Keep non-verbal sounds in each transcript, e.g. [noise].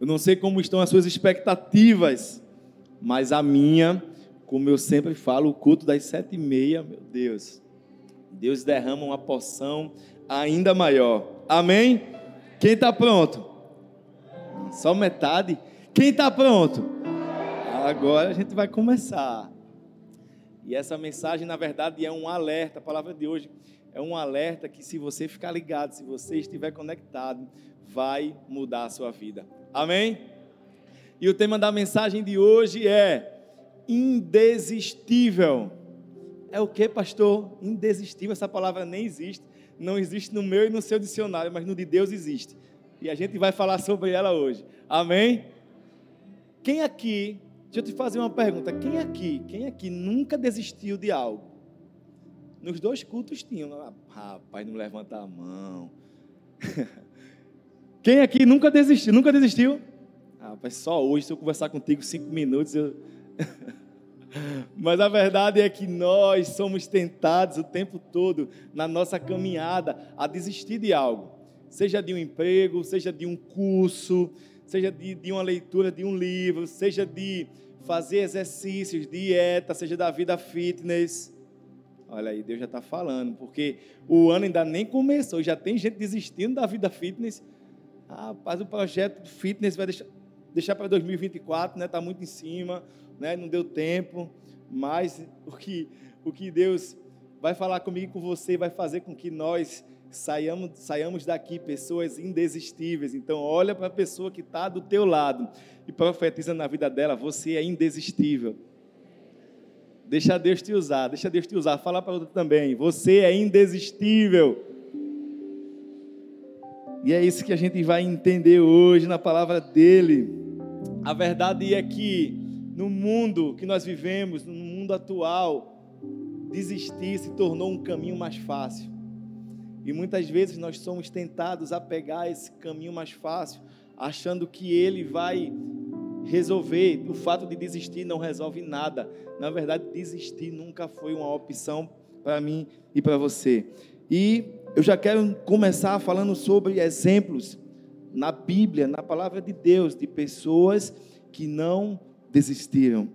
Eu não sei como estão as suas expectativas, mas a minha, como eu sempre falo, o culto das sete e meia, meu Deus, Deus derrama uma porção ainda maior. Amém? Quem está pronto? Só metade. Quem está pronto? Agora a gente vai começar. E essa mensagem, na verdade, é um alerta. A palavra de hoje é um alerta que, se você ficar ligado, se você estiver conectado, vai mudar a sua vida. Amém? E o tema da mensagem de hoje é indesistível. É o que, pastor? Indesistível. Essa palavra nem existe. Não existe no meu e no seu dicionário, mas no de Deus existe. E a gente vai falar sobre ela hoje. Amém? Quem aqui, deixa eu te fazer uma pergunta. Quem aqui, quem aqui nunca desistiu de algo? Nos dois cultos tinham. Ah, rapaz, não levanta a mão. [laughs] Quem aqui nunca desistiu? Nunca desistiu? Ah, rapaz, só hoje, se eu conversar contigo cinco minutos, eu. [laughs] Mas a verdade é que nós somos tentados o tempo todo na nossa caminhada a desistir de algo, seja de um emprego, seja de um curso, seja de, de uma leitura de um livro, seja de fazer exercícios, dieta, seja da vida fitness. Olha aí, Deus já está falando, porque o ano ainda nem começou, já tem gente desistindo da vida fitness ah, rapaz, o projeto fitness vai deixar, deixar para 2024, né? Está muito em cima, né? Não deu tempo, mas o que, o que Deus vai falar comigo e com você vai fazer com que nós saiamos, saiamos daqui pessoas indesistíveis. Então, olha para a pessoa que está do teu lado e profetiza na vida dela, você é indesistível. Deixa Deus te usar, deixa Deus te usar. Fala para outra também, você é indesistível. E é isso que a gente vai entender hoje na palavra dele. A verdade é que no mundo que nós vivemos, no mundo atual, desistir se tornou um caminho mais fácil. E muitas vezes nós somos tentados a pegar esse caminho mais fácil, achando que ele vai resolver. O fato de desistir não resolve nada. Na verdade, desistir nunca foi uma opção para mim e para você. E eu já quero começar falando sobre exemplos na Bíblia, na palavra de Deus, de pessoas que não desistiram.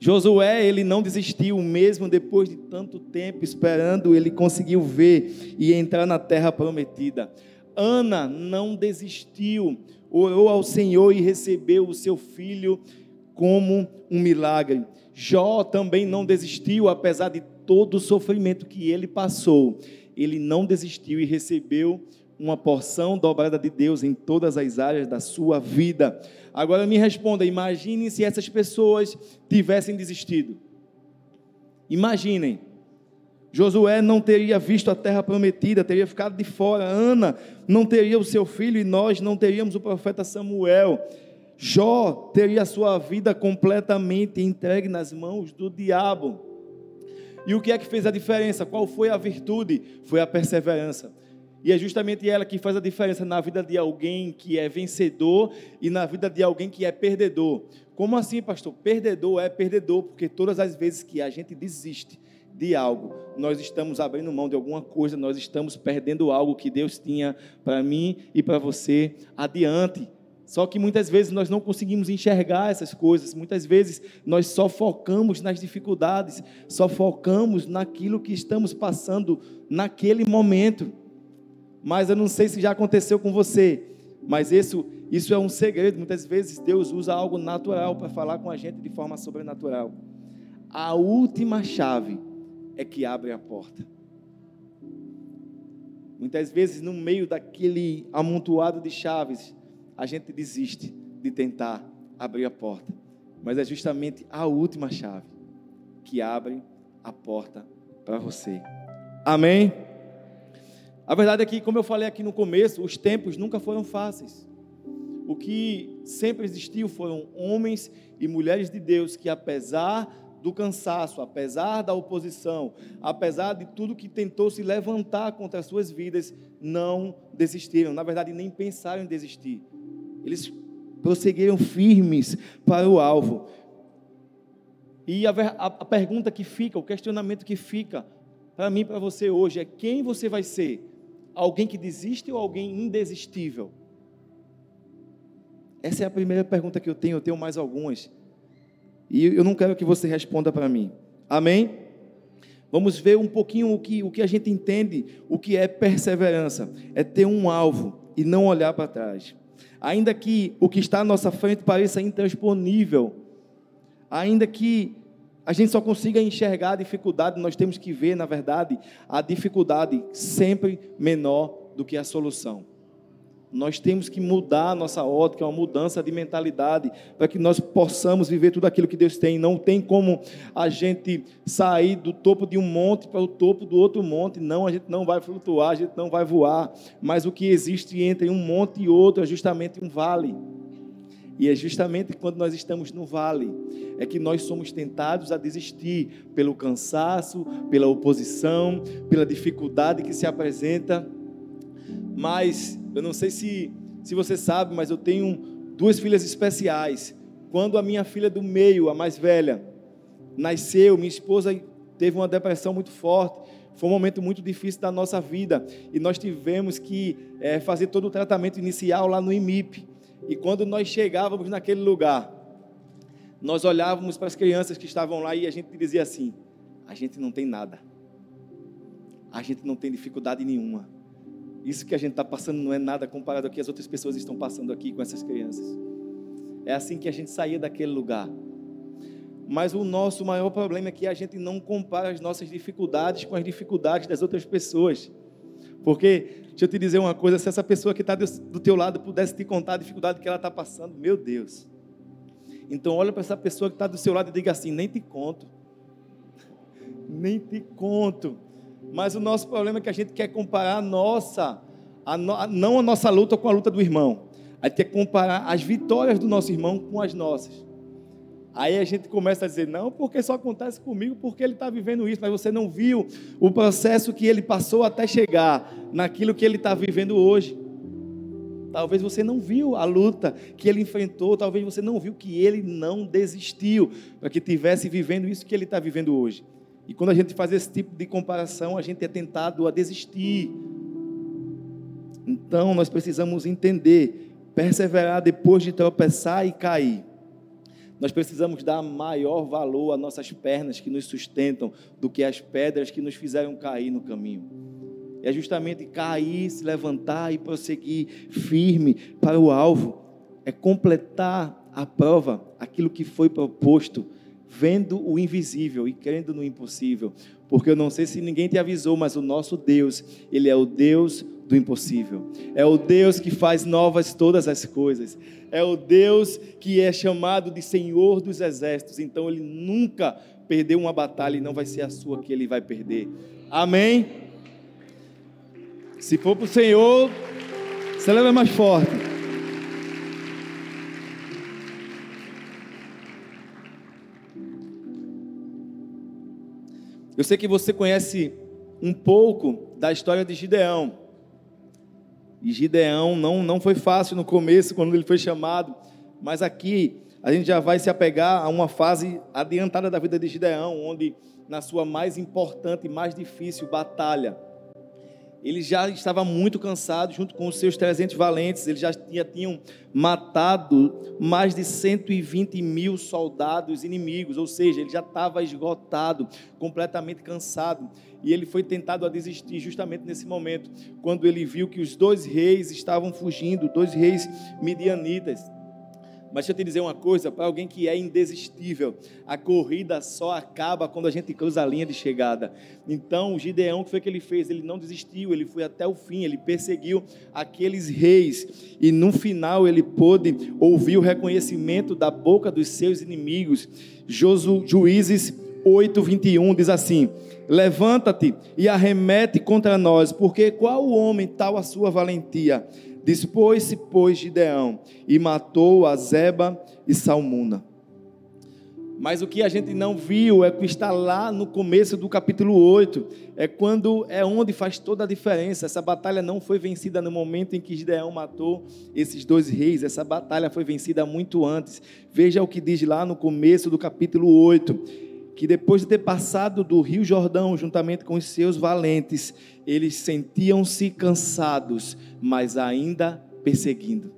Josué, ele não desistiu, mesmo depois de tanto tempo esperando, ele conseguiu ver e entrar na terra prometida. Ana não desistiu, orou ao Senhor e recebeu o seu filho como um milagre. Jó também não desistiu, apesar de todo o sofrimento que ele passou ele não desistiu e recebeu uma porção dobrada de Deus em todas as áreas da sua vida. Agora me responda: imagine se essas pessoas tivessem desistido. Imaginem. Josué não teria visto a terra prometida, teria ficado de fora. Ana não teria o seu filho e nós não teríamos o profeta Samuel. Jó teria a sua vida completamente entregue nas mãos do diabo. E o que é que fez a diferença? Qual foi a virtude? Foi a perseverança. E é justamente ela que faz a diferença na vida de alguém que é vencedor e na vida de alguém que é perdedor. Como assim, pastor? Perdedor é perdedor, porque todas as vezes que a gente desiste de algo, nós estamos abrindo mão de alguma coisa, nós estamos perdendo algo que Deus tinha para mim e para você adiante. Só que muitas vezes nós não conseguimos enxergar essas coisas, muitas vezes nós só focamos nas dificuldades, só focamos naquilo que estamos passando naquele momento. Mas eu não sei se já aconteceu com você, mas isso, isso é um segredo. Muitas vezes Deus usa algo natural para falar com a gente de forma sobrenatural. A última chave é que abre a porta. Muitas vezes, no meio daquele amontoado de chaves, a gente desiste de tentar abrir a porta. Mas é justamente a última chave que abre a porta para você. Amém? A verdade é que, como eu falei aqui no começo, os tempos nunca foram fáceis. O que sempre existiu foram homens e mulheres de Deus que, apesar do cansaço, apesar da oposição, apesar de tudo que tentou se levantar contra as suas vidas, não desistiram. Na verdade, nem pensaram em desistir. Eles prosseguiram firmes para o alvo. E a, a, a pergunta que fica, o questionamento que fica para mim para você hoje é: quem você vai ser? Alguém que desiste ou alguém indesistível? Essa é a primeira pergunta que eu tenho, eu tenho mais algumas. E eu não quero que você responda para mim. Amém? Vamos ver um pouquinho o que, o que a gente entende, o que é perseverança. É ter um alvo e não olhar para trás. Ainda que o que está à nossa frente pareça intransponível, ainda que a gente só consiga enxergar a dificuldade, nós temos que ver, na verdade, a dificuldade sempre menor do que a solução. Nós temos que mudar a nossa ótica, uma mudança de mentalidade, para que nós possamos viver tudo aquilo que Deus tem. Não tem como a gente sair do topo de um monte para o topo do outro monte. Não, a gente não vai flutuar, a gente não vai voar. Mas o que existe entre um monte e outro é justamente um vale. E é justamente quando nós estamos no vale, é que nós somos tentados a desistir pelo cansaço, pela oposição, pela dificuldade que se apresenta. Mas eu não sei se, se você sabe, mas eu tenho duas filhas especiais. Quando a minha filha do meio, a mais velha, nasceu, minha esposa teve uma depressão muito forte. Foi um momento muito difícil da nossa vida e nós tivemos que é, fazer todo o tratamento inicial lá no IMIP. E quando nós chegávamos naquele lugar, nós olhávamos para as crianças que estavam lá e a gente dizia assim: a gente não tem nada, a gente não tem dificuldade nenhuma. Isso que a gente está passando não é nada comparado ao que as outras pessoas estão passando aqui com essas crianças. É assim que a gente saía daquele lugar. Mas o nosso maior problema é que a gente não compara as nossas dificuldades com as dificuldades das outras pessoas. Porque, deixa eu te dizer uma coisa, se essa pessoa que está do teu lado pudesse te contar a dificuldade que ela está passando, meu Deus. Então olha para essa pessoa que está do seu lado e diga assim, nem te conto. nem te conto. Mas o nosso problema é que a gente quer comparar a nossa, a no, não a nossa luta com a luta do irmão. A gente quer comparar as vitórias do nosso irmão com as nossas. Aí a gente começa a dizer, não, porque só acontece comigo porque ele está vivendo isso, mas você não viu o processo que ele passou até chegar naquilo que ele está vivendo hoje. Talvez você não viu a luta que ele enfrentou, talvez você não viu que ele não desistiu para que tivesse vivendo isso que ele está vivendo hoje. E quando a gente faz esse tipo de comparação, a gente é tentado a desistir. Então nós precisamos entender, perseverar depois de tropeçar e cair. Nós precisamos dar maior valor às nossas pernas que nos sustentam do que às pedras que nos fizeram cair no caminho. É justamente cair, se levantar e prosseguir firme para o alvo. É completar a prova, aquilo que foi proposto vendo o invisível e crendo no impossível. Porque eu não sei se ninguém te avisou, mas o nosso Deus, Ele é o Deus do impossível. É o Deus que faz novas todas as coisas. É o Deus que é chamado de Senhor dos exércitos. Então Ele nunca perdeu uma batalha e não vai ser a sua que Ele vai perder. Amém? Se for para o Senhor, celebra mais forte. Eu sei que você conhece um pouco da história de Gideão. E Gideão não, não foi fácil no começo, quando ele foi chamado, mas aqui a gente já vai se apegar a uma fase adiantada da vida de Gideão, onde, na sua mais importante e mais difícil batalha, ele já estava muito cansado, junto com os seus 300 valentes, eles já tinham matado mais de 120 mil soldados inimigos, ou seja, ele já estava esgotado, completamente cansado, e ele foi tentado a desistir justamente nesse momento, quando ele viu que os dois reis estavam fugindo, dois reis midianitas. Mas deixa eu te dizer uma coisa, para alguém que é indesistível, a corrida só acaba quando a gente cruza a linha de chegada. Então, o Gideão, o que foi que ele fez? Ele não desistiu, ele foi até o fim, ele perseguiu aqueles reis. E no final ele pôde ouvir o reconhecimento da boca dos seus inimigos. Josu, Juízes 8, 21 diz assim: Levanta-te e arremete contra nós, porque qual homem tal a sua valentia? Dispôs-se, pois, Gideão e matou a Zeba e Salmuna. Mas o que a gente não viu é que está lá no começo do capítulo 8, é quando é onde faz toda a diferença. Essa batalha não foi vencida no momento em que Gideão matou esses dois reis, essa batalha foi vencida muito antes. Veja o que diz lá no começo do capítulo 8 que depois de ter passado do Rio Jordão juntamente com os seus valentes, eles sentiam-se cansados, mas ainda perseguindo.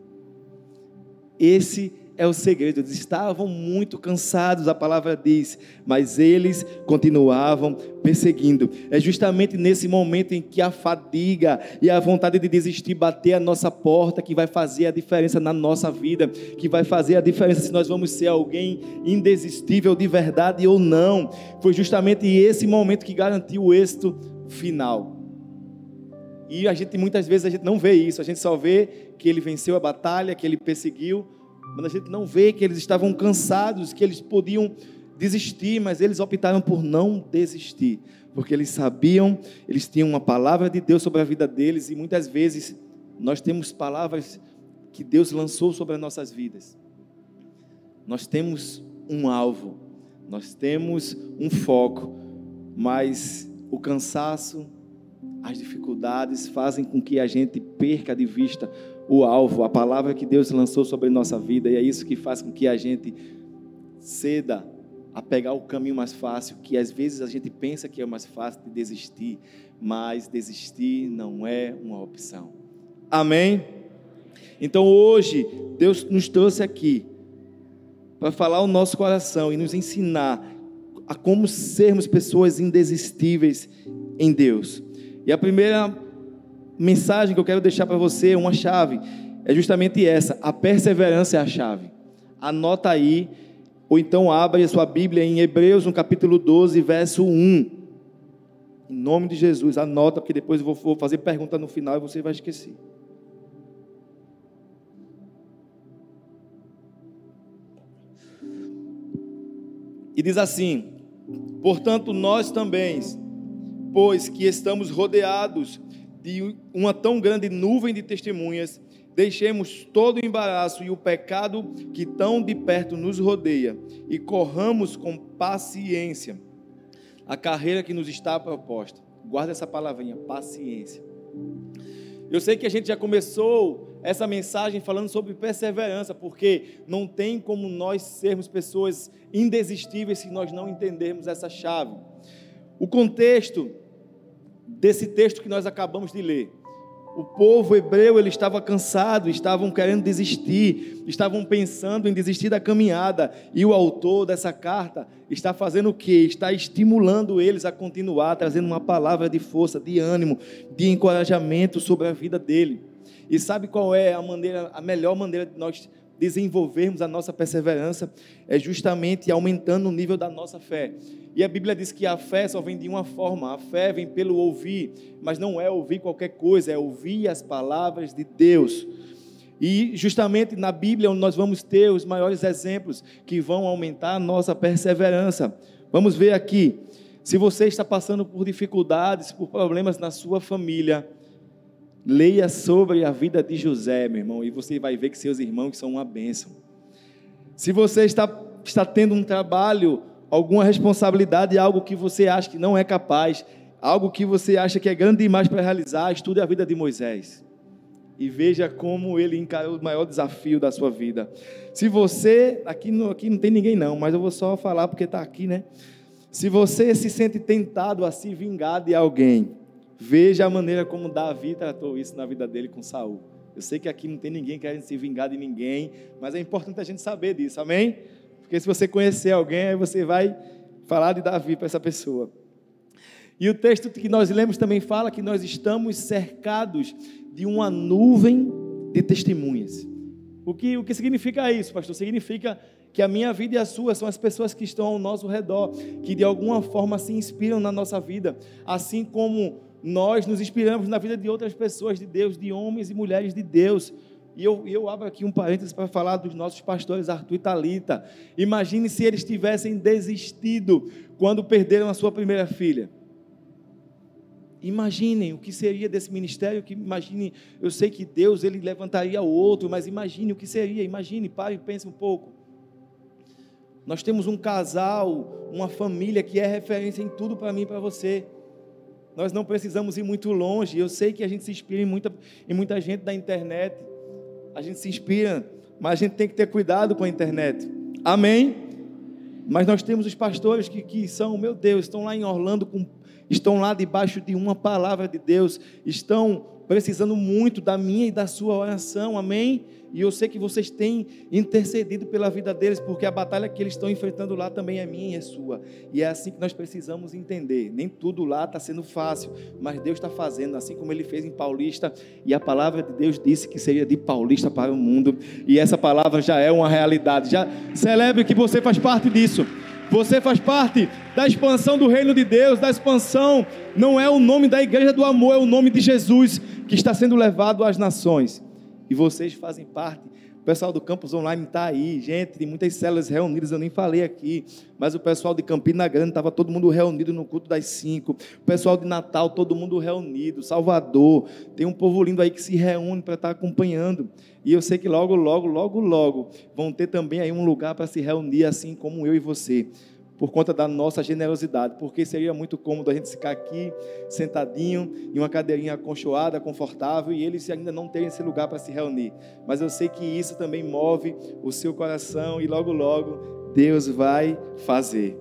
Esse é o segredo. Eles estavam muito cansados, a palavra diz, mas eles continuavam perseguindo. É justamente nesse momento em que a fadiga e a vontade de desistir bater a nossa porta que vai fazer a diferença na nossa vida, que vai fazer a diferença se nós vamos ser alguém indesistível de verdade ou não. Foi justamente esse momento que garantiu o êxito final. E a gente muitas vezes a gente não vê isso, a gente só vê que ele venceu a batalha, que ele perseguiu, mas a gente não vê que eles estavam cansados, que eles podiam desistir, mas eles optaram por não desistir, porque eles sabiam, eles tinham uma palavra de Deus sobre a vida deles e muitas vezes nós temos palavras que Deus lançou sobre as nossas vidas. Nós temos um alvo, nós temos um foco, mas o cansaço, as dificuldades fazem com que a gente perca de vista o alvo, a palavra que Deus lançou sobre nossa vida, e é isso que faz com que a gente ceda a pegar o caminho mais fácil, que às vezes a gente pensa que é mais fácil de desistir, mas desistir não é uma opção. Amém? Então hoje, Deus nos trouxe aqui para falar o nosso coração e nos ensinar a como sermos pessoas indesistíveis em Deus. E a primeira mensagem que eu quero deixar para você, uma chave, é justamente essa: a perseverança é a chave. Anota aí, ou então abra a sua Bíblia em Hebreus, no capítulo 12, verso 1. Em nome de Jesus, anota, porque depois eu vou fazer pergunta no final e você vai esquecer. E diz assim: Portanto, nós também, pois que estamos rodeados de uma tão grande nuvem de testemunhas, deixemos todo o embaraço e o pecado que tão de perto nos rodeia e corramos com paciência a carreira que nos está proposta. Guarda essa palavrinha, paciência. Eu sei que a gente já começou essa mensagem falando sobre perseverança, porque não tem como nós sermos pessoas indesistíveis se nós não entendermos essa chave. O contexto desse texto que nós acabamos de ler. O povo hebreu ele estava cansado, estavam querendo desistir, estavam pensando em desistir da caminhada, e o autor dessa carta está fazendo o quê? Está estimulando eles a continuar, trazendo uma palavra de força, de ânimo, de encorajamento sobre a vida dele. E sabe qual é a maneira, a melhor maneira de nós desenvolvermos a nossa perseverança é justamente aumentando o nível da nossa fé. E a Bíblia diz que a fé só vem de uma forma: a fé vem pelo ouvir, mas não é ouvir qualquer coisa, é ouvir as palavras de Deus. E justamente na Bíblia nós vamos ter os maiores exemplos que vão aumentar a nossa perseverança. Vamos ver aqui. Se você está passando por dificuldades, por problemas na sua família, Leia sobre a vida de José, meu irmão, e você vai ver que seus irmãos são uma bênção. Se você está, está tendo um trabalho, alguma responsabilidade, algo que você acha que não é capaz, algo que você acha que é grande demais para realizar, estude a vida de Moisés. E veja como ele encarou o maior desafio da sua vida. Se você, aqui não, aqui não tem ninguém não, mas eu vou só falar porque está aqui, né? Se você se sente tentado a se vingar de alguém, Veja a maneira como Davi tratou isso na vida dele com Saul. Eu sei que aqui não tem ninguém querendo se vingar de ninguém, mas é importante a gente saber disso, amém? Porque se você conhecer alguém, aí você vai falar de Davi para essa pessoa. E o texto que nós lemos também fala que nós estamos cercados de uma nuvem de testemunhas. O que, o que significa isso, pastor? Significa que a minha vida e a sua são as pessoas que estão ao nosso redor, que de alguma forma se inspiram na nossa vida, assim como nós nos inspiramos na vida de outras pessoas de Deus, de homens e mulheres de Deus. E eu, eu abro aqui um parênteses para falar dos nossos pastores Arthur e Talita. Imagine se eles tivessem desistido quando perderam a sua primeira filha. Imaginem o que seria desse ministério, que imagine, eu sei que Deus ele levantaria outro, mas imagine o que seria, imagine, pare e pense um pouco. Nós temos um casal, uma família que é referência em tudo para mim e para você. Nós não precisamos ir muito longe. Eu sei que a gente se inspira em muita, em muita gente da internet. A gente se inspira, mas a gente tem que ter cuidado com a internet. Amém? Mas nós temos os pastores que, que são, meu Deus, estão lá em Orlando, com, estão lá debaixo de uma palavra de Deus, estão precisando muito da minha e da sua oração, amém? E eu sei que vocês têm intercedido pela vida deles, porque a batalha que eles estão enfrentando lá também é minha e é sua. E é assim que nós precisamos entender. Nem tudo lá está sendo fácil, mas Deus está fazendo, assim como Ele fez em Paulista. E a palavra de Deus disse que seria de Paulista para o mundo. E essa palavra já é uma realidade. Já celebre que você faz parte disso. Você faz parte da expansão do reino de Deus, da expansão. Não é o nome da igreja do amor, é o nome de Jesus que está sendo levado às nações. E vocês fazem parte. O pessoal do campus online está aí, gente, tem muitas células reunidas, eu nem falei aqui, mas o pessoal de Campina Grande estava todo mundo reunido no culto das cinco. O pessoal de Natal, todo mundo reunido. Salvador, tem um povo lindo aí que se reúne para estar tá acompanhando. E eu sei que logo, logo, logo, logo vão ter também aí um lugar para se reunir, assim como eu e você por conta da nossa generosidade, porque seria muito cômodo a gente ficar aqui sentadinho em uma cadeirinha aconchoada, confortável e eles ainda não terem esse lugar para se reunir. Mas eu sei que isso também move o seu coração e logo logo Deus vai fazer.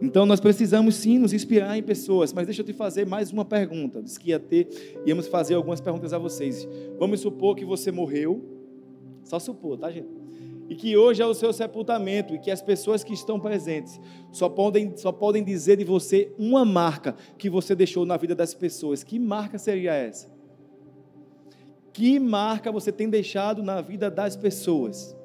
Então nós precisamos sim nos inspirar em pessoas, mas deixa eu te fazer mais uma pergunta. Diz que ia ter, íamos fazer algumas perguntas a vocês. Vamos supor que você morreu, só supor, tá gente? E que hoje é o seu sepultamento e que as pessoas que estão presentes só podem, só podem dizer de você uma marca que você deixou na vida das pessoas. Que marca seria essa? Que marca você tem deixado na vida das pessoas?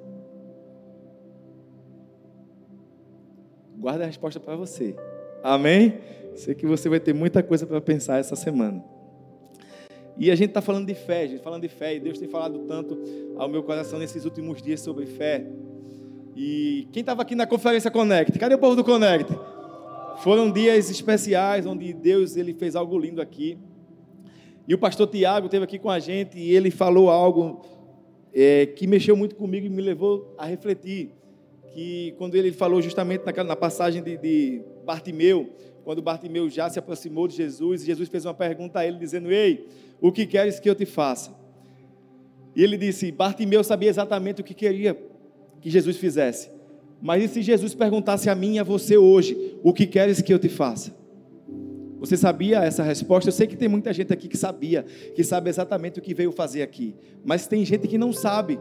Guarda a resposta para você. Amém? Sei que você vai ter muita coisa para pensar essa semana. E a gente está falando de fé, gente, falando de fé, e Deus tem falado tanto ao meu coração nesses últimos dias sobre fé. E quem estava aqui na conferência Connect? Cadê o povo do Connect? Foram dias especiais onde Deus ele fez algo lindo aqui. E o pastor Tiago esteve aqui com a gente e ele falou algo é, que mexeu muito comigo e me levou a refletir. Que quando ele falou justamente na, na passagem de, de Bartimeu, quando Bartimeu já se aproximou de Jesus, e Jesus fez uma pergunta a ele, dizendo: Ei, o que queres que eu te faça? E ele disse: Bartimeu sabia exatamente o que queria que Jesus fizesse. Mas e se Jesus perguntasse a mim e a você hoje: O que queres que eu te faça? Você sabia essa resposta? Eu sei que tem muita gente aqui que sabia, que sabe exatamente o que veio fazer aqui. Mas tem gente que não sabe.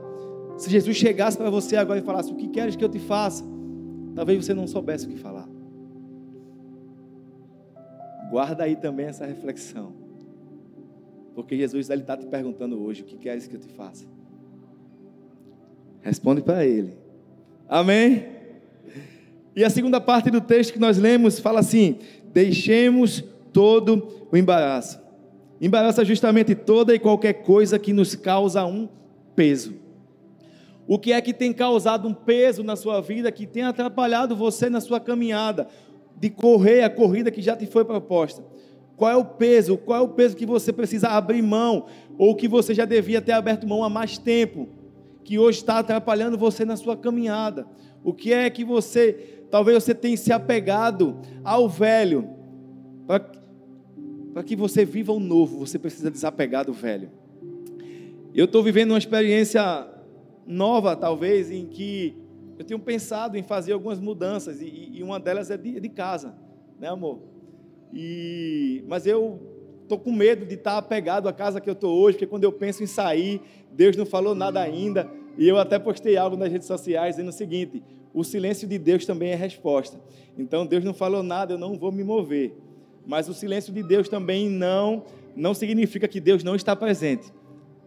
Se Jesus chegasse para você agora e falasse: O que queres que eu te faça? Talvez você não soubesse o que falar. Guarda aí também essa reflexão. Porque Jesus está te perguntando hoje: o que queres que eu te faça? Responde para Ele. Amém? E a segunda parte do texto que nós lemos fala assim: deixemos todo o embaraço. Embaraço é justamente toda e qualquer coisa que nos causa um peso. O que é que tem causado um peso na sua vida, que tem atrapalhado você na sua caminhada? De correr a corrida que já te foi proposta? Qual é o peso? Qual é o peso que você precisa abrir mão? Ou que você já devia ter aberto mão há mais tempo? Que hoje está atrapalhando você na sua caminhada? O que é que você, talvez você tenha se apegado ao velho? Para que você viva o novo, você precisa desapegar do velho. Eu estou vivendo uma experiência nova, talvez, em que eu tenho pensado em fazer algumas mudanças e, e uma delas é de, de, casa, né, amor? E, mas eu estou com medo de estar apegado à casa que eu estou hoje, porque quando eu penso em sair, Deus não falou nada ainda. E eu até postei algo nas redes sociais dizendo o seguinte: o silêncio de Deus também é resposta. Então Deus não falou nada, eu não vou me mover. Mas o silêncio de Deus também não não significa que Deus não está presente.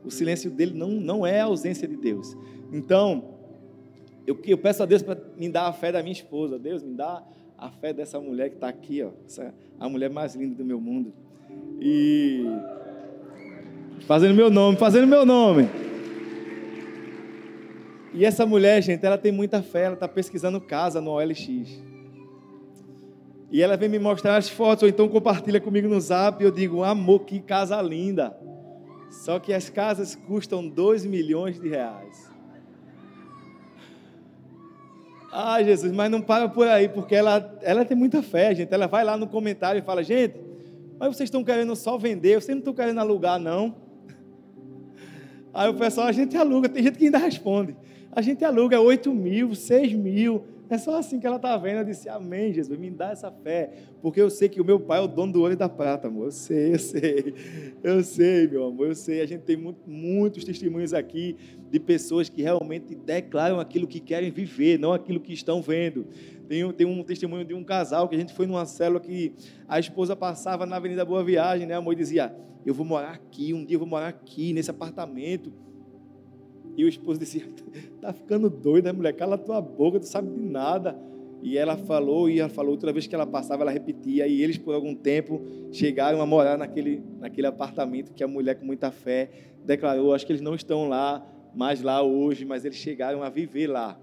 O silêncio dele não, não é a ausência de Deus. Então, eu, eu peço a Deus para me dar a fé da minha esposa. Deus, me dá a fé dessa mulher que está aqui, ó, essa, a mulher mais linda do meu mundo. E fazendo meu nome, fazendo meu nome. E essa mulher, gente, ela tem muita fé, ela está pesquisando casa no OLX. E ela vem me mostrar as fotos, ou então compartilha comigo no zap, e eu digo, amor, que casa linda. Só que as casas custam 2 milhões de reais. Ah, Jesus, mas não para por aí, porque ela, ela tem muita fé, gente. Ela vai lá no comentário e fala: gente, mas vocês estão querendo só vender, vocês não estão querendo alugar, não. [laughs] Aí o pessoal, a gente aluga, tem gente que ainda responde. A gente aluga 8 mil, 6 mil, É só assim que ela está vendo. Eu disse, amém, Jesus, me dá essa fé. Porque eu sei que o meu pai é o dono do ouro e da prata, amor. Eu sei, eu sei. Eu sei, meu amor, eu sei. A gente tem muito, muitos testemunhos aqui de pessoas que realmente declaram aquilo que querem viver, não aquilo que estão vendo. Tem, tem um testemunho de um casal que a gente foi numa célula que a esposa passava na Avenida Boa Viagem, né, amor? E dizia, eu vou morar aqui, um dia eu vou morar aqui, nesse apartamento. E o esposo disse: [laughs] Tá ficando doida, mulher? Cala tua boca, tu sabe de nada. E ela falou, e ela falou, outra vez que ela passava, ela repetia. E eles, por algum tempo, chegaram a morar naquele, naquele apartamento que a mulher, com muita fé, declarou. Acho que eles não estão lá, mais lá hoje, mas eles chegaram a viver lá.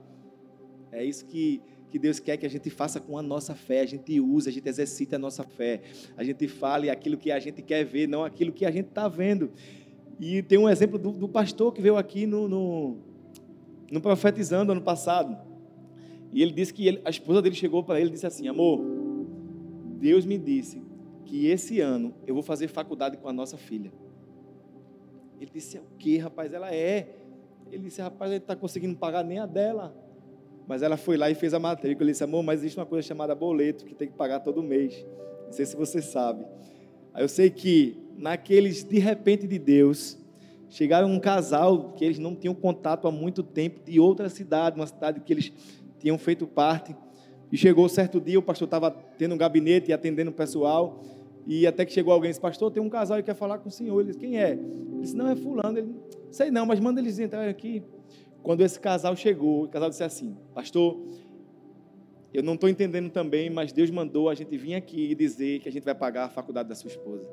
É isso que, que Deus quer que a gente faça com a nossa fé. A gente use, a gente exercite a nossa fé. A gente fale aquilo que a gente quer ver, não aquilo que a gente está vendo. E tem um exemplo do, do pastor que veio aqui no, no, no, profetizando ano passado. E ele disse que ele, a esposa dele chegou para ele e disse assim: Amor, Deus me disse que esse ano eu vou fazer faculdade com a nossa filha. Ele disse: É o que, rapaz? Ela é. Ele disse: Rapaz, ele está conseguindo pagar nem a dela. Mas ela foi lá e fez a matrícula. Ele disse: Amor, mas existe uma coisa chamada boleto que tem que pagar todo mês. Não sei se você sabe. Eu sei que naqueles de repente de Deus, chegaram um casal que eles não tinham contato há muito tempo de outra cidade, uma cidade que eles tinham feito parte. E chegou certo dia, o pastor estava tendo um gabinete e atendendo o pessoal. E até que chegou alguém e disse, pastor, tem um casal que quer falar com o senhor. Ele disse, quem é? Ele disse, não, é fulano. Ele, sei não, mas manda eles entrarem aqui. Quando esse casal chegou, o casal disse assim, pastor, eu não estou entendendo também, mas Deus mandou a gente vir aqui e dizer que a gente vai pagar a faculdade da sua esposa.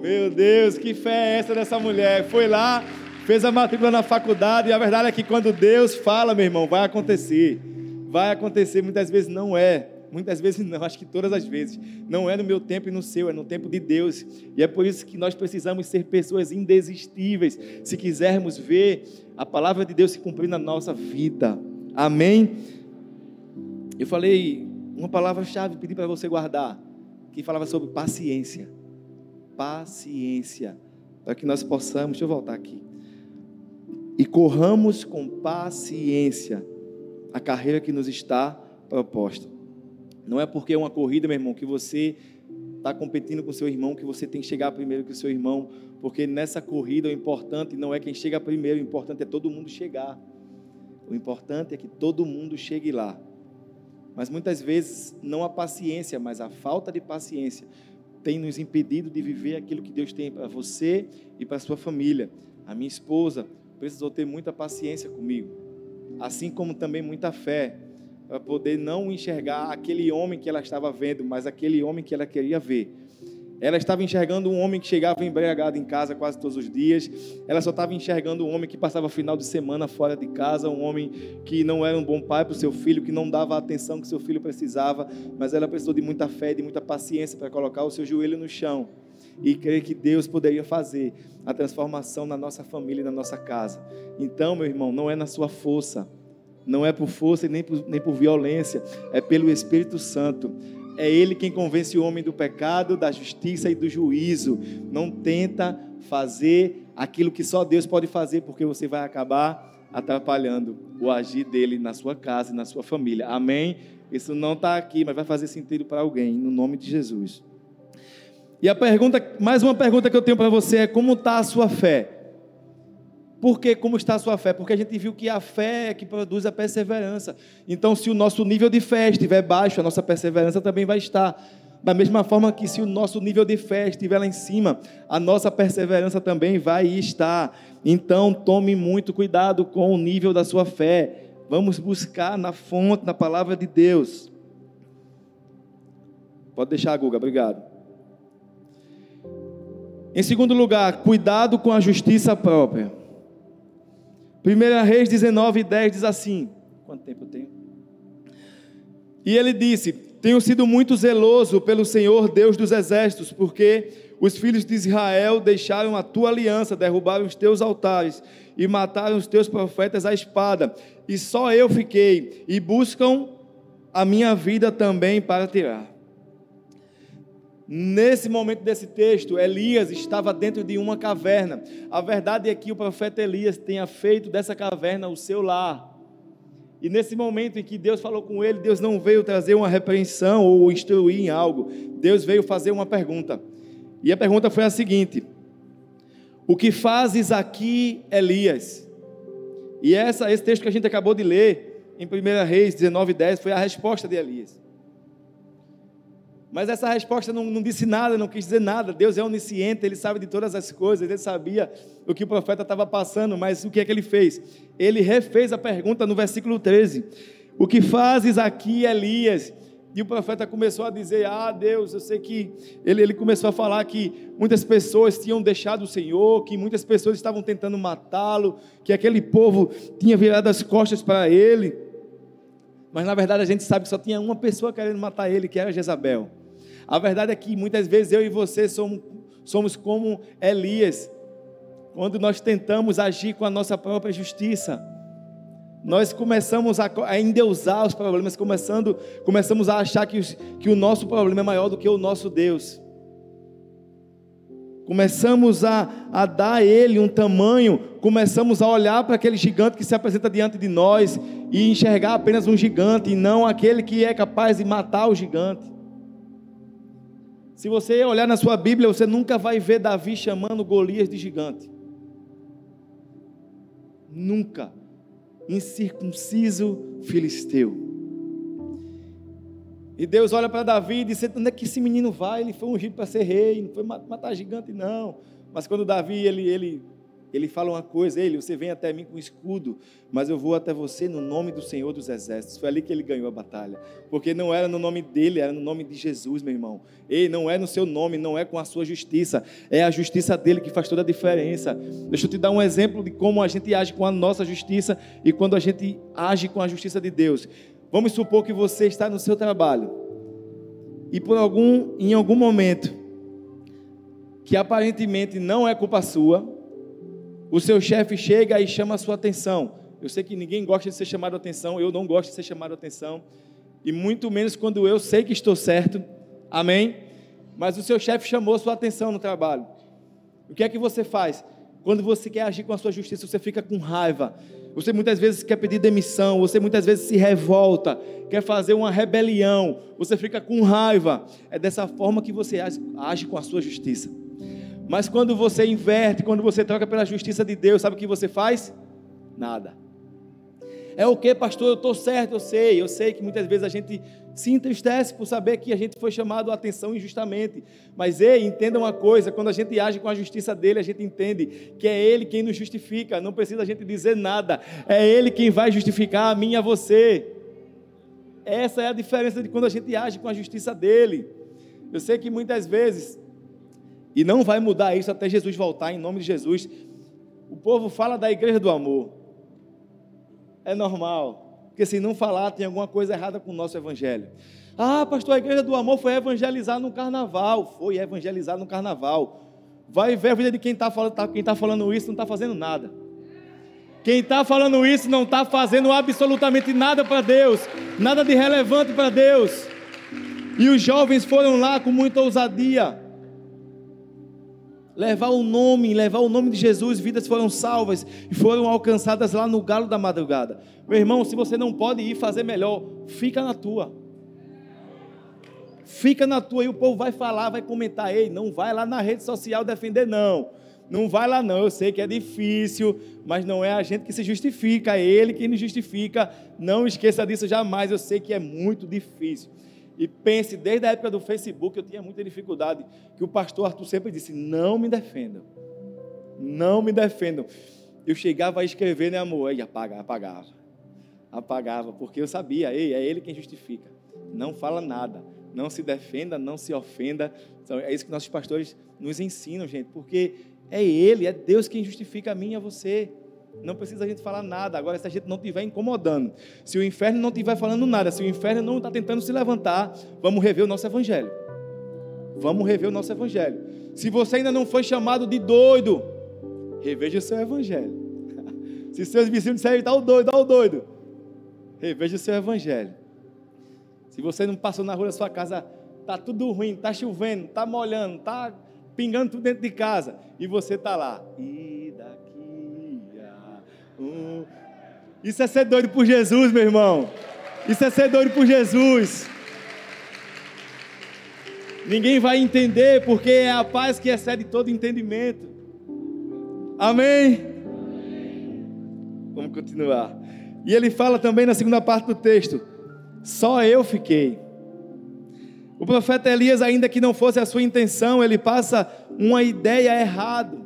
Meu Deus, que fé é essa dessa mulher? Foi lá, fez a matrícula na faculdade, e a verdade é que quando Deus fala, meu irmão, vai acontecer. Vai acontecer, muitas vezes não é. Muitas vezes não, acho que todas as vezes. Não é no meu tempo e no seu, é no tempo de Deus. E é por isso que nós precisamos ser pessoas indesistíveis, se quisermos ver a palavra de Deus se cumprir na nossa vida. Amém? Eu falei uma palavra-chave, pedi para você guardar, que falava sobre paciência paciência, para que nós possamos, deixa eu voltar aqui, e corramos com paciência a carreira que nos está proposta. Não é porque é uma corrida, meu irmão, que você está competindo com seu irmão, que você tem que chegar primeiro que o seu irmão, porque nessa corrida o importante não é quem chega primeiro, o importante é todo mundo chegar. O importante é que todo mundo chegue lá. Mas muitas vezes não a paciência, mas a falta de paciência tem nos impedido de viver aquilo que Deus tem para você e para sua família. A minha esposa precisou ter muita paciência comigo, assim como também muita fé, para poder não enxergar aquele homem que ela estava vendo, mas aquele homem que ela queria ver. Ela estava enxergando um homem que chegava embriagado em casa quase todos os dias. Ela só estava enxergando um homem que passava final de semana fora de casa, um homem que não era um bom pai para o seu filho, que não dava a atenção que seu filho precisava, mas ela precisou de muita fé, de muita paciência para colocar o seu joelho no chão e crer que Deus poderia fazer a transformação na nossa família e na nossa casa. Então, meu irmão, não é na sua força, não é por força e nem por, nem por violência, é pelo Espírito Santo. É Ele quem convence o homem do pecado, da justiça e do juízo. Não tenta fazer aquilo que só Deus pode fazer, porque você vai acabar atrapalhando o agir dele na sua casa e na sua família. Amém? Isso não está aqui, mas vai fazer sentido para alguém, no nome de Jesus. E a pergunta, mais uma pergunta que eu tenho para você é: como está a sua fé? Porque como está a sua fé? Porque a gente viu que a fé é que produz a perseverança. Então, se o nosso nível de fé estiver baixo, a nossa perseverança também vai estar. Da mesma forma que se o nosso nível de fé estiver lá em cima, a nossa perseverança também vai estar. Então, tome muito cuidado com o nível da sua fé. Vamos buscar na fonte, na palavra de Deus. Pode deixar, Guga, obrigado. Em segundo lugar, cuidado com a justiça própria. 1 Reis 19, 10 diz assim: Quanto tempo eu tenho? E ele disse: Tenho sido muito zeloso pelo Senhor Deus dos exércitos, porque os filhos de Israel deixaram a tua aliança, derrubaram os teus altares e mataram os teus profetas à espada, e só eu fiquei, e buscam a minha vida também para tirar. Nesse momento desse texto, Elias estava dentro de uma caverna. A verdade é que o profeta Elias tenha feito dessa caverna o seu lar. E nesse momento em que Deus falou com ele, Deus não veio trazer uma repreensão ou instruir em algo. Deus veio fazer uma pergunta. E a pergunta foi a seguinte: O que fazes aqui, Elias? E essa, esse texto que a gente acabou de ler, em 1 Reis 19, 10, foi a resposta de Elias. Mas essa resposta não, não, disse nada, não quis dizer nada. Deus é onisciente, ele sabe de todas as coisas, ele sabia o que o profeta estava passando, mas o que é que ele fez? Ele refez a pergunta no versículo 13: O que fazes aqui, Elias? E o profeta começou a dizer: Ah, Deus, eu sei que. Ele, ele começou a falar que muitas pessoas tinham deixado o Senhor, que muitas pessoas estavam tentando matá-lo, que aquele povo tinha virado as costas para ele. Mas na verdade a gente sabe que só tinha uma pessoa querendo matar ele, que era Jezabel. A verdade é que muitas vezes eu e você somos, somos como Elias, quando nós tentamos agir com a nossa própria justiça. Nós começamos a, a endeusar os problemas, começando, começamos a achar que, os, que o nosso problema é maior do que o nosso Deus. Começamos a, a dar a ele um tamanho, começamos a olhar para aquele gigante que se apresenta diante de nós e enxergar apenas um gigante e não aquele que é capaz de matar o gigante. Se você olhar na sua Bíblia, você nunca vai ver Davi chamando Golias de gigante. Nunca. Incircunciso filisteu. E Deus olha para Davi e diz: Onde é que esse menino vai? Ele foi ungido para ser rei, não foi matar gigante, não. Mas quando Davi ele, ele ele fala uma coisa, ele, você vem até mim com escudo, mas eu vou até você no nome do Senhor dos Exércitos. Foi ali que ele ganhou a batalha, porque não era no nome dele, era no nome de Jesus, meu irmão. Ei, não é no seu nome, não é com a sua justiça, é a justiça dele que faz toda a diferença. Deixa eu te dar um exemplo de como a gente age com a nossa justiça e quando a gente age com a justiça de Deus. Vamos supor que você está no seu trabalho e por algum, em algum momento que aparentemente não é culpa sua, o seu chefe chega e chama a sua atenção. Eu sei que ninguém gosta de ser chamado a atenção, eu não gosto de ser chamado a atenção, e muito menos quando eu sei que estou certo. Amém? Mas o seu chefe chamou a sua atenção no trabalho. O que é que você faz? Quando você quer agir com a sua justiça, você fica com raiva. Você muitas vezes quer pedir demissão, você muitas vezes se revolta, quer fazer uma rebelião, você fica com raiva. É dessa forma que você age, age com a sua justiça. Mas quando você inverte, quando você troca pela justiça de Deus, sabe o que você faz? Nada. É o que, pastor? Eu estou certo, eu sei. Eu sei que muitas vezes a gente se entristece por saber que a gente foi chamado a atenção injustamente. Mas ei, entenda uma coisa: quando a gente age com a justiça dele, a gente entende que é ele quem nos justifica. Não precisa a gente dizer nada. É ele quem vai justificar a mim e a você. Essa é a diferença de quando a gente age com a justiça dele. Eu sei que muitas vezes e não vai mudar isso até Jesus voltar, em nome de Jesus. O povo fala da igreja do amor. É normal. Porque se não falar, tem alguma coisa errada com o nosso evangelho. Ah, pastor, a igreja do amor foi evangelizar no carnaval. Foi evangelizar no carnaval. Vai ver a vida de quem está falando, tá, quem tá falando isso, não está fazendo nada. Quem está falando isso não está fazendo absolutamente nada para Deus, nada de relevante para Deus. E os jovens foram lá com muita ousadia levar o nome, levar o nome de Jesus, vidas foram salvas e foram alcançadas lá no galo da madrugada. Meu irmão, se você não pode ir fazer melhor, fica na tua. Fica na tua e o povo vai falar, vai comentar, ei, não vai lá na rede social defender não. Não vai lá não, eu sei que é difícil, mas não é a gente que se justifica, é ele quem nos justifica. Não esqueça disso jamais, eu sei que é muito difícil. E pense, desde a época do Facebook, eu tinha muita dificuldade, que o pastor Arthur sempre disse: não me defendam, não me defendam. Eu chegava a escrever, né, amor? Aí apagava, apagava, apagava, porque eu sabia, ei, é ele quem justifica. Não fala nada, não se defenda, não se ofenda. Então, é isso que nossos pastores nos ensinam, gente, porque é ele, é Deus quem justifica a mim e a você. Não precisa a gente falar nada. Agora, se a gente não estiver incomodando, se o inferno não estiver falando nada, se o inferno não está tentando se levantar, vamos rever o nosso evangelho. Vamos rever o nosso evangelho. Se você ainda não foi chamado de doido, reveja o seu evangelho. [laughs] Se seus vizinhos disserem, está o doido, está o doido, reveja o seu evangelho. Se você não passou na rua da sua casa, está tudo ruim, está chovendo, está molhando, está pingando tudo dentro de casa, e você está lá. E Isso é ser doido por Jesus, meu irmão. Isso é ser doido por Jesus. Ninguém vai entender porque é a paz que excede todo entendimento. Amém? Vamos continuar. E ele fala também na segunda parte do texto: Só eu fiquei. O profeta Elias, ainda que não fosse a sua intenção, ele passa uma ideia errada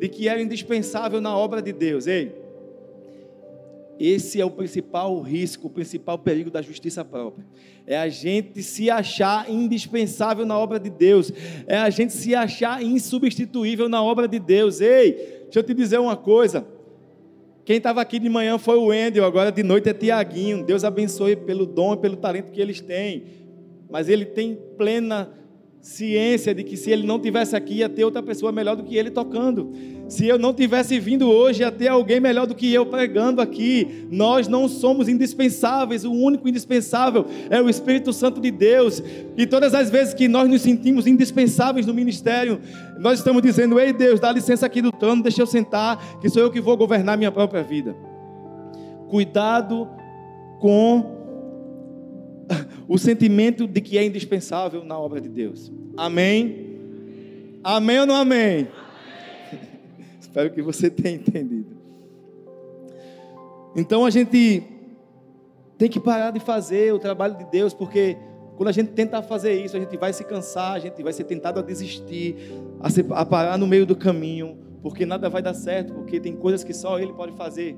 de que era indispensável na obra de Deus. Ei, esse é o principal risco, o principal perigo da justiça própria. É a gente se achar indispensável na obra de Deus. É a gente se achar insubstituível na obra de Deus. Ei, deixa eu te dizer uma coisa. Quem estava aqui de manhã foi o Wendel, agora de noite é Tiaguinho. Deus abençoe pelo dom e pelo talento que eles têm. Mas ele tem plena ciência de que se ele não tivesse aqui, ia ter outra pessoa melhor do que ele tocando. Se eu não tivesse vindo hoje, ia ter alguém melhor do que eu pregando aqui. Nós não somos indispensáveis, o único indispensável é o Espírito Santo de Deus. E todas as vezes que nós nos sentimos indispensáveis no ministério, nós estamos dizendo: Ei Deus, dá licença aqui do trono, deixa eu sentar, que sou eu que vou governar minha própria vida. Cuidado com o sentimento de que é indispensável na obra de Deus. Amém? Amém ou não amém? amém. [laughs] Espero que você tenha entendido. Então a gente tem que parar de fazer o trabalho de Deus, porque quando a gente tenta fazer isso, a gente vai se cansar, a gente vai ser tentado a desistir, a, se, a parar no meio do caminho, porque nada vai dar certo, porque tem coisas que só Ele pode fazer.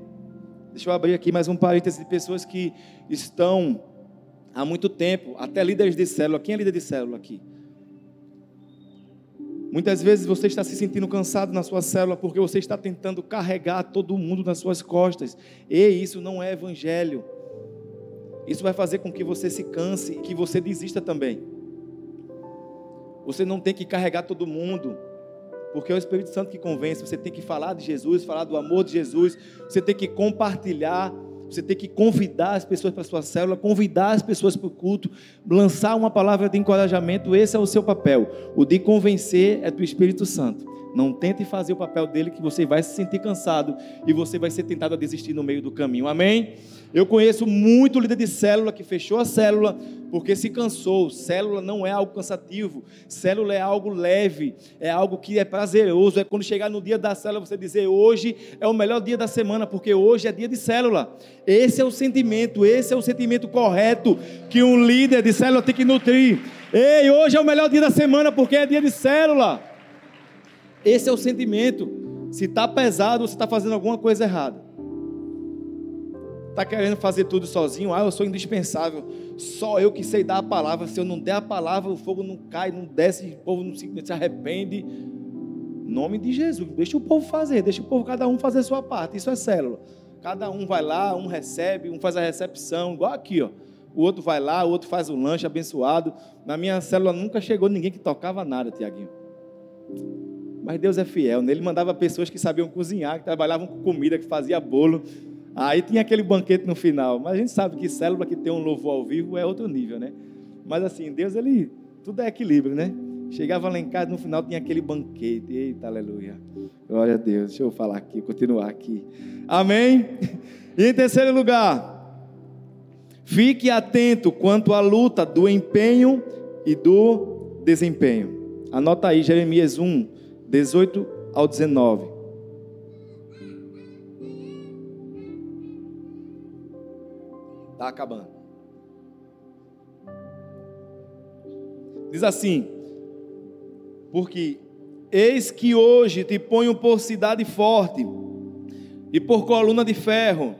Deixa eu abrir aqui mais um parêntese de pessoas que estão há muito tempo, até líderes de célula. Quem é líder de célula aqui? Muitas vezes você está se sentindo cansado na sua célula porque você está tentando carregar todo mundo nas suas costas. E isso não é evangelho. Isso vai fazer com que você se canse e que você desista também. Você não tem que carregar todo mundo, porque é o Espírito Santo que convence. Você tem que falar de Jesus, falar do amor de Jesus. Você tem que compartilhar você tem que convidar as pessoas para a sua célula, convidar as pessoas para o culto, lançar uma palavra de encorajamento. Esse é o seu papel. O de convencer é do Espírito Santo. Não tente fazer o papel dele, que você vai se sentir cansado e você vai ser tentado a desistir no meio do caminho. Amém? Eu conheço muito líder de célula que fechou a célula porque se cansou. Célula não é algo cansativo. Célula é algo leve, é algo que é prazeroso. É quando chegar no dia da célula você dizer: hoje é o melhor dia da semana, porque hoje é dia de célula. Esse é o sentimento, esse é o sentimento correto que um líder de célula tem que nutrir. Ei, hoje é o melhor dia da semana porque é dia de célula. Esse é o sentimento. Se está pesado, você está fazendo alguma coisa errada. Está querendo fazer tudo sozinho? Ah, eu sou indispensável. Só eu que sei dar a palavra. Se eu não der a palavra, o fogo não cai, não desce, o povo não se, se arrepende. nome de Jesus. Deixa o povo fazer, deixa o povo, cada um fazer a sua parte. Isso é célula. Cada um vai lá, um recebe, um faz a recepção, igual aqui, ó. O outro vai lá, o outro faz o lanche abençoado. Na minha célula nunca chegou ninguém que tocava nada, Tiaguinho. Mas Deus é fiel, né? Ele mandava pessoas que sabiam cozinhar, que trabalhavam com comida, que fazia bolo. Aí tinha aquele banquete no final. Mas a gente sabe que célula que tem um louvor ao vivo é outro nível, né? Mas assim, Deus, ele, tudo é equilíbrio, né? Chegava lá em casa, no final tinha aquele banquete. Eita, aleluia. Glória a Deus. Deixa eu falar aqui, continuar aqui. Amém? E em terceiro lugar, fique atento quanto à luta do empenho e do desempenho. Anota aí, Jeremias 1, 18 ao 19. Está acabando. Diz assim: Porque eis que hoje te ponho por cidade forte, e por coluna de ferro,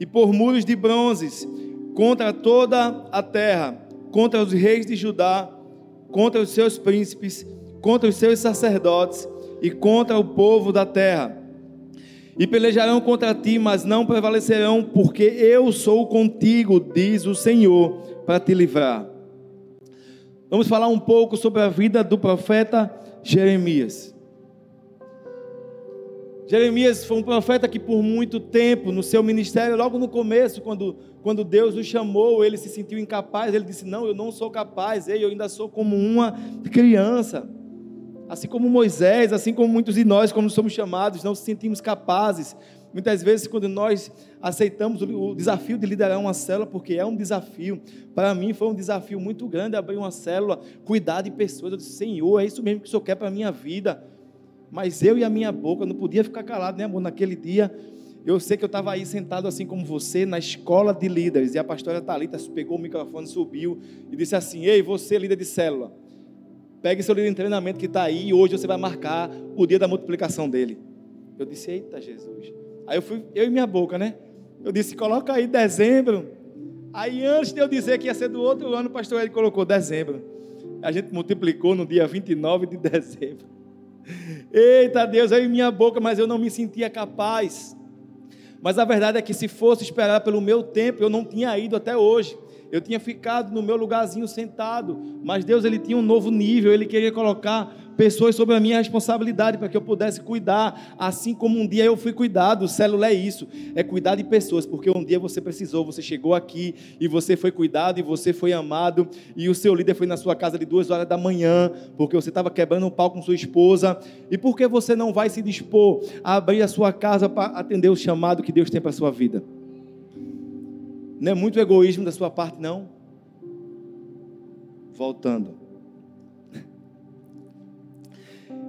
e por muros de bronzes, contra toda a terra, contra os reis de Judá, contra os seus príncipes contra os seus sacerdotes e contra o povo da terra. E pelejarão contra ti, mas não prevalecerão, porque eu sou contigo, diz o Senhor, para te livrar. Vamos falar um pouco sobre a vida do profeta Jeremias. Jeremias foi um profeta que por muito tempo no seu ministério, logo no começo, quando, quando Deus o chamou, ele se sentiu incapaz, ele disse: Não, eu não sou capaz, eu ainda sou como uma criança. Assim como Moisés, assim como muitos de nós, quando somos chamados, não nos sentimos capazes. Muitas vezes, quando nós aceitamos o desafio de liderar uma célula, porque é um desafio, para mim foi um desafio muito grande abrir uma célula, cuidar de pessoas. Eu disse, Senhor, é isso mesmo que o Senhor quer para a minha vida. Mas eu e a minha boca não podia ficar calado, né, amor? Naquele dia, eu sei que eu estava aí sentado assim como você, na escola de líderes, e a pastora Thalita pegou o microfone, subiu e disse assim: Ei, você, líder de célula, pegue seu líder de treinamento que está aí e hoje você vai marcar o dia da multiplicação dele. Eu disse: Eita, Jesus. Aí eu fui, eu e minha boca, né? Eu disse: Coloca aí dezembro. Aí antes de eu dizer que ia ser do outro ano, o pastor ele colocou dezembro. A gente multiplicou no dia 29 de [laughs] dezembro. Eita Deus, aí minha boca, mas eu não me sentia capaz. Mas a verdade é que se fosse esperar pelo meu tempo, eu não tinha ido até hoje. Eu tinha ficado no meu lugarzinho sentado, mas Deus ele tinha um novo nível, ele queria colocar pessoas sobre a minha responsabilidade para que eu pudesse cuidar, assim como um dia eu fui cuidado. O célula é isso, é cuidar de pessoas, porque um dia você precisou, você chegou aqui e você foi cuidado e você foi amado e o seu líder foi na sua casa de duas horas da manhã, porque você estava quebrando um pau com sua esposa e por que você não vai se dispor a abrir a sua casa para atender o chamado que Deus tem para a sua vida? Não é muito egoísmo da sua parte, não. Voltando.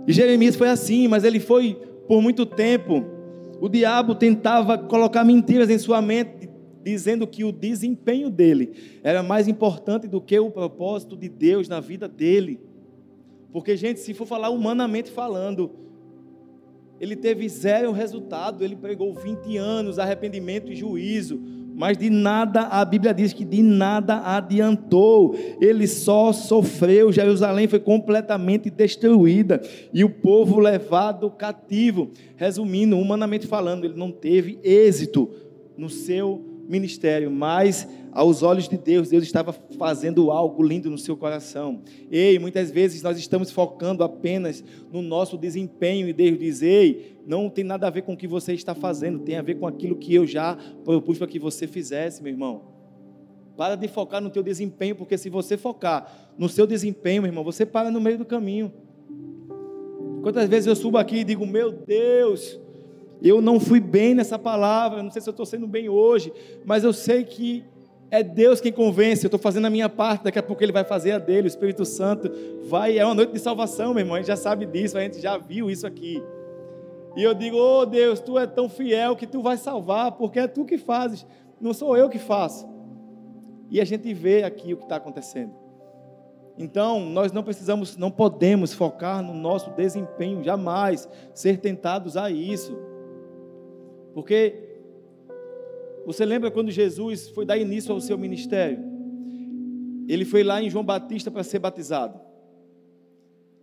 E Jeremias foi assim, mas ele foi por muito tempo. O diabo tentava colocar mentiras em sua mente, dizendo que o desempenho dele era mais importante do que o propósito de Deus na vida dele. Porque, gente, se for falar humanamente falando, ele teve zero resultado, ele pregou 20 anos, arrependimento e juízo mas de nada, a Bíblia diz que de nada adiantou, ele só sofreu, Jerusalém foi completamente destruída e o povo levado cativo. Resumindo, humanamente falando, ele não teve êxito no seu ministério, mas aos olhos de Deus, Deus estava fazendo algo lindo no seu coração. Ei, muitas vezes nós estamos focando apenas no nosso desempenho e Deus diz: Ei, não tem nada a ver com o que você está fazendo, tem a ver com aquilo que eu já propus para que você fizesse, meu irmão. Para de focar no teu desempenho, porque se você focar no seu desempenho, meu irmão, você para no meio do caminho. Quantas vezes eu subo aqui e digo: Meu Deus, eu não fui bem nessa palavra, não sei se eu estou sendo bem hoje, mas eu sei que é Deus quem convence, eu estou fazendo a minha parte, daqui a pouco Ele vai fazer a dele, o Espírito Santo vai, é uma noite de salvação, meu irmão, a gente já sabe disso, a gente já viu isso aqui. E eu digo, oh Deus, Tu é tão fiel que Tu vai salvar, porque é Tu que fazes, não sou eu que faço. E a gente vê aqui o que está acontecendo. Então, nós não precisamos, não podemos focar no nosso desempenho, jamais ser tentados a isso. Porque você lembra quando Jesus foi dar início ao seu ministério? Ele foi lá em João Batista para ser batizado.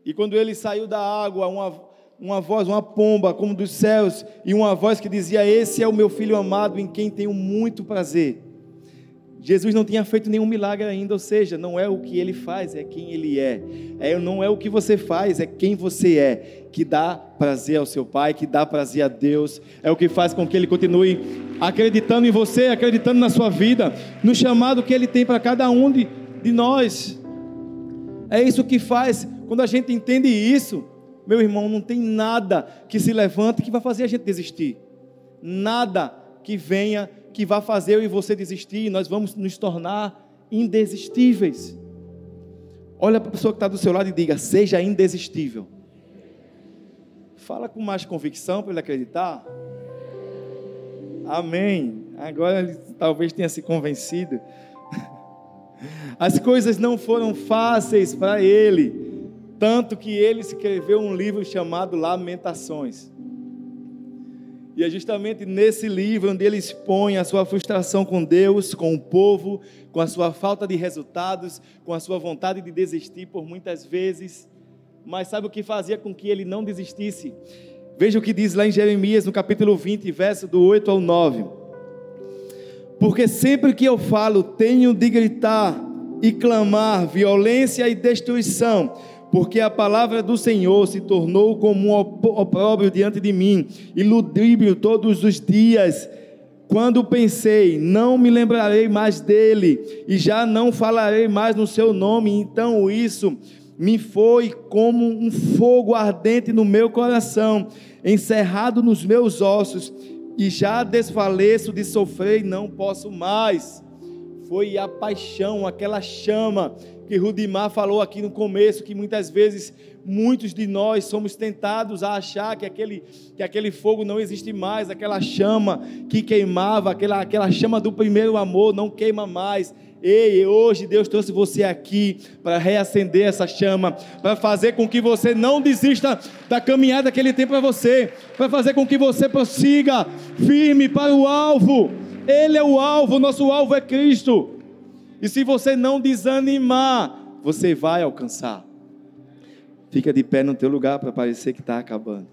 E quando ele saiu da água, uma, uma voz, uma pomba como dos céus, e uma voz que dizia: Esse é o meu filho amado em quem tenho muito prazer. Jesus não tinha feito nenhum milagre ainda, ou seja, não é o que ele faz, é quem ele é. é. Não é o que você faz, é quem você é, que dá prazer ao seu Pai, que dá prazer a Deus, é o que faz com que ele continue acreditando em você, acreditando na sua vida, no chamado que ele tem para cada um de, de nós. É isso que faz, quando a gente entende isso, meu irmão, não tem nada que se levante que vai fazer a gente desistir, nada que venha que vai fazer eu e você desistir, nós vamos nos tornar indesistíveis. Olha para a pessoa que está do seu lado e diga: seja indesistível. Fala com mais convicção para ele acreditar. Amém. Agora ele talvez tenha se convencido. [laughs] As coisas não foram fáceis para ele, tanto que ele escreveu um livro chamado Lamentações. E é justamente nesse livro onde ele expõe a sua frustração com Deus, com o povo, com a sua falta de resultados, com a sua vontade de desistir por muitas vezes. Mas sabe o que fazia com que ele não desistisse? Veja o que diz lá em Jeremias, no capítulo 20, verso do 8 ao 9. Porque sempre que eu falo, tenho de gritar e clamar violência e destruição porque a palavra do Senhor se tornou como um opróbrio diante de mim, e ludíbrio todos os dias. Quando pensei, não me lembrarei mais dele, e já não falarei mais no seu nome, então isso me foi como um fogo ardente no meu coração, encerrado nos meus ossos. e já desfaleço de sofrer e não posso mais. Foi a paixão, aquela chama que Rudimar falou aqui no começo, que muitas vezes muitos de nós somos tentados a achar que aquele, que aquele fogo não existe mais, aquela chama que queimava, aquela, aquela chama do primeiro amor não queima mais. Ei, hoje Deus trouxe você aqui para reacender essa chama, para fazer com que você não desista da caminhada que Ele tem para você, para fazer com que você prossiga firme para o alvo. Ele é o alvo, nosso alvo é Cristo. E se você não desanimar, você vai alcançar. Fica de pé no teu lugar para parecer que está acabando.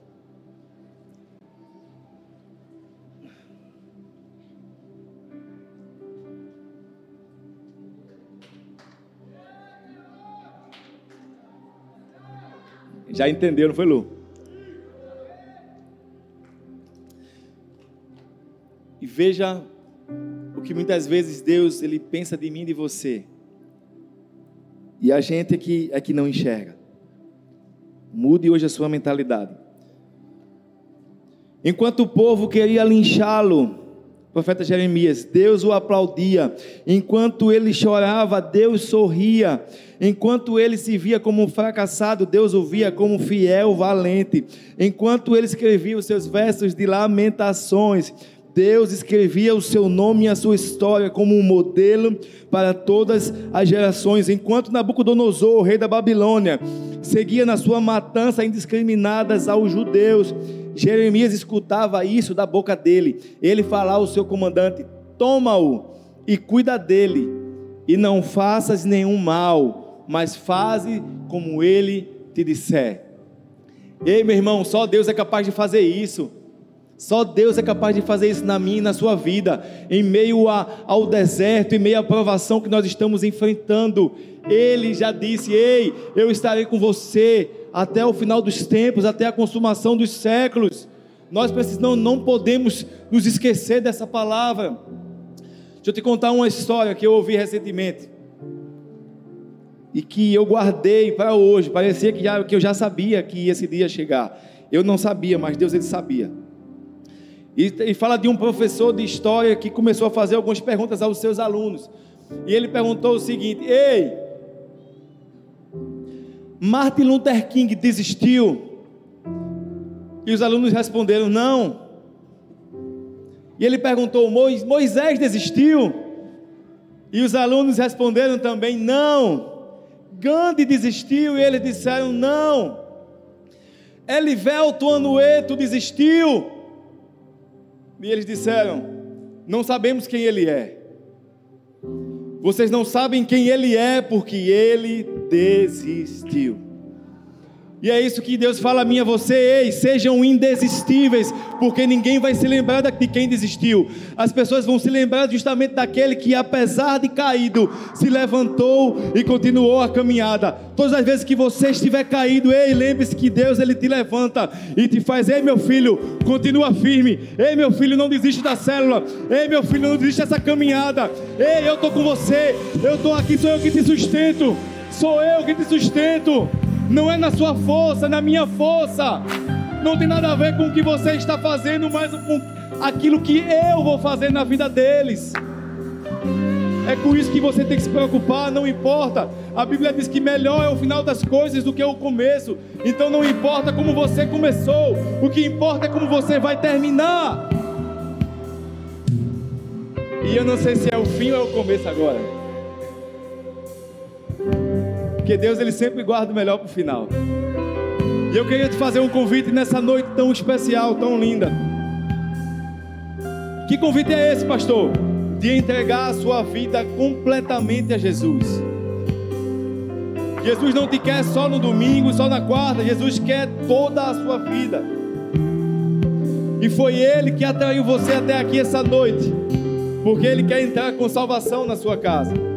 Já entendeu, não foi, Lu? E veja o que muitas vezes Deus ele pensa de mim e de você. E a gente é que, é que não enxerga. Mude hoje a sua mentalidade. Enquanto o povo queria linchá-lo, profeta Jeremias, Deus o aplaudia. Enquanto ele chorava, Deus sorria. Enquanto ele se via como um fracassado, Deus o via como fiel, valente. Enquanto ele escrevia os seus versos de lamentações, Deus escrevia o seu nome e a sua história como um modelo para todas as gerações. Enquanto Nabucodonosor, rei da Babilônia, seguia na sua matança indiscriminadas aos judeus, Jeremias escutava isso da boca dele. Ele falava ao seu comandante: Toma-o e cuida dele, e não faças nenhum mal, mas faze como ele te disser. Ei, meu irmão, só Deus é capaz de fazer isso. Só Deus é capaz de fazer isso na minha e na sua vida, em meio a, ao deserto, em meio à provação que nós estamos enfrentando. Ele já disse: Ei, eu estarei com você até o final dos tempos, até a consumação dos séculos. Nós precisamos, não podemos nos esquecer dessa palavra. Deixa eu te contar uma história que eu ouvi recentemente e que eu guardei para hoje. Parecia que, já, que eu já sabia que esse dia ia chegar. Eu não sabia, mas Deus ele sabia. E, fala de um professor de história que começou a fazer algumas perguntas aos seus alunos. E ele perguntou o seguinte: Ei, Martin Luther King desistiu? E os alunos responderam: Não. E ele perguntou: Moisés desistiu? E os alunos responderam também: Não. Gandhi desistiu? E eles disseram: Não. Elivelto Anueto desistiu? E eles disseram: Não sabemos quem ele é. Vocês não sabem quem ele é porque ele desistiu. E é isso que Deus fala a mim a você, ei, sejam indesistíveis, porque ninguém vai se lembrar de quem desistiu. As pessoas vão se lembrar justamente daquele que, apesar de caído, se levantou e continuou a caminhada. Todas as vezes que você estiver caído, ei, lembre-se que Deus ele te levanta e te faz, ei meu filho, continua firme. Ei meu filho, não desiste da célula. Ei meu filho, não desiste dessa caminhada. Ei, eu estou com você. Eu estou aqui, sou eu que te sustento. Sou eu que te sustento. Não é na sua força, é na minha força. Não tem nada a ver com o que você está fazendo, mas com aquilo que eu vou fazer na vida deles. É com isso que você tem que se preocupar, não importa. A Bíblia diz que melhor é o final das coisas do que o começo. Então não importa como você começou, o que importa é como você vai terminar. E eu não sei se é o fim ou é o começo agora. Porque Deus ele sempre guarda o melhor para o final. E eu queria te fazer um convite nessa noite tão especial, tão linda. Que convite é esse, pastor? De entregar a sua vida completamente a Jesus. Jesus não te quer só no domingo, só na quarta, Jesus quer toda a sua vida. E foi Ele que atraiu você até aqui essa noite, porque Ele quer entrar com salvação na sua casa.